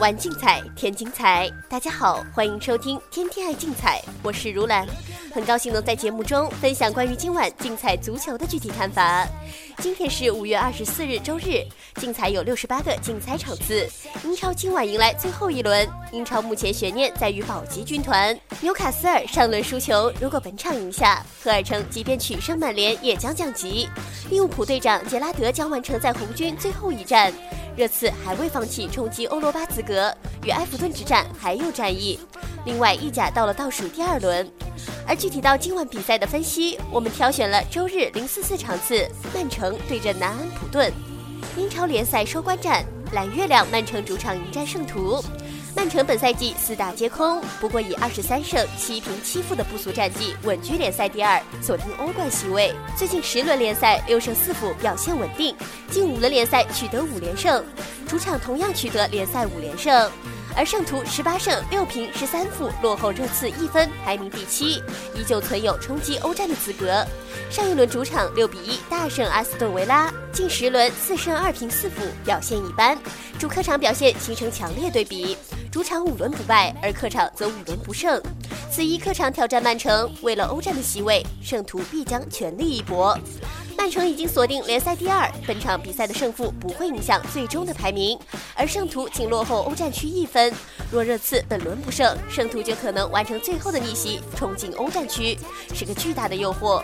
玩竞彩，添精彩。大家好，欢迎收听《天天爱竞彩》，我是如兰，很高兴能在节目中分享关于今晚竞彩足球的具体看法。今天是五月二十四日，周日，竞彩有六十八个竞彩场次。英超今晚迎来最后一轮，英超目前悬念在于保级军团纽卡斯尔上轮输球，如果本场赢下，赫尔城即便取胜曼联也将降级。利物浦队长杰拉德将完成在红军最后一战。热刺还未放弃冲击欧罗巴资格，与埃弗顿之战还有战役。另外，意甲到了倒数第二轮。而具体到今晚比赛的分析，我们挑选了周日零四四场次，曼城对阵南安普顿。英超联赛收官战，蓝月亮曼城主场迎战圣徒。曼城本赛季四大皆空，不过以二十三胜七平七负的不俗战绩稳居联赛第二，锁定欧冠席位。最近十轮联赛六胜四负，表现稳定。近五轮联赛取得五连胜，主场同样取得联赛五连胜。而圣徒十八胜六平十三负，落后热刺一分，排名第七，依旧存有冲击欧战的资格。上一轮主场六比一大胜阿斯顿维拉，近十轮四胜二平四负，表现一般。主客场表现形成强烈对比，主场五轮不败，而客场则五轮不胜。此役客场挑战曼城，为了欧战的席位，圣徒必将全力一搏。曼城已经锁定联赛第二，本场比赛的胜负不会影响最终的排名，而圣徒仅落后欧战区一分。若热刺本轮不胜，圣徒就可能完成最后的逆袭，冲进欧战区，是个巨大的诱惑。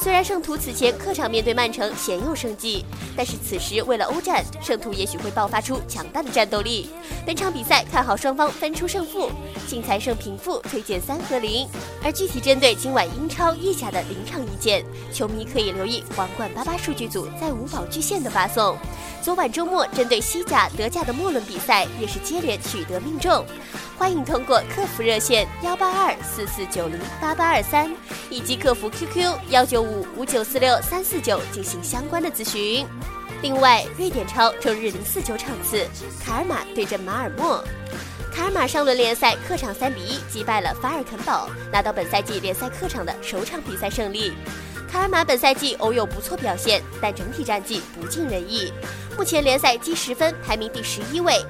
虽然圣徒此前客场面对曼城鲜有胜绩，但是此时为了欧战，圣徒也许会爆发出强大的战斗力。本场比赛看好双方分出胜负，竞猜胜平负推荐三和零。而具体针对今晚英超、意甲的临场意见，球迷可以留意皇冠八八数据组在五宝巨献的发送。昨晚周末针对西甲、德甲的末轮比赛也是接连取得命中。欢迎通过客服热线幺八二四四九零八八二三以及客服 QQ 幺九五五九四六三四九进行相关的咨询。另外，瑞典超周日零四九场次，卡尔马对阵马尔默。卡尔马上轮联赛客场三比一击败了法尔肯堡，拿到本赛季联赛客场的首场比赛胜利。卡尔马本赛季偶有不错表现，但整体战绩不尽人意，目前联赛积十分，排名第十一位。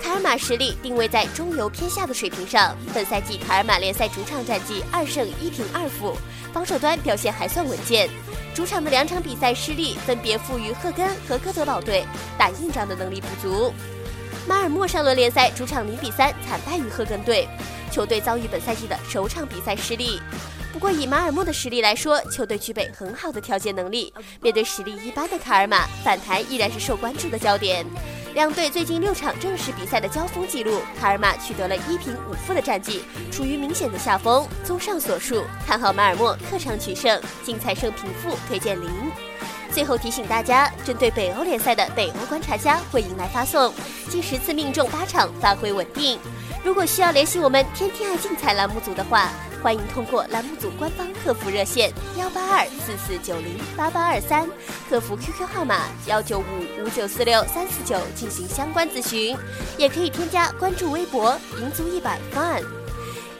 卡尔马实力定位在中游偏下的水平上。本赛季卡尔马联赛主场战绩二胜一平二负，防守端表现还算稳健。主场的两场比赛失利分别负于赫根和哥德堡队，打硬仗的能力不足。马尔默上轮联赛主场零比三惨败于赫根队，球队遭遇本赛季的首场比赛失利。不过以马尔默的实力来说，球队具备很好的调节能力。面对实力一般的卡尔马，反弹依然是受关注的焦点。两队最近六场正式比赛的交锋记录，卡尔马取得了一平五负的战绩，处于明显的下风。综上所述，看好马尔默客场取胜，竞彩胜平负推荐零。最后提醒大家，针对北欧联赛的北欧观察家会迎来发送，近十次命中八场，发挥稳定。如果需要联系我们天天爱竞彩栏目组的话，欢迎通过栏目组官方客服热线幺八二四四九零八八二三，客服 QQ 号码幺九五五九四六三四九进行相关咨询，也可以添加关注微博赢足一百 fun。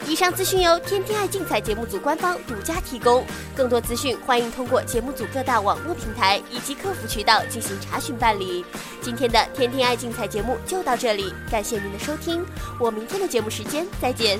以上资讯由天天爱竞彩节目组官方独家提供，更多资讯欢迎通过节目组各大网络平台以及客服渠道进行查询办理。今天的天天爱竞彩节目就到这里，感谢您的收听，我明天的节目时间再见。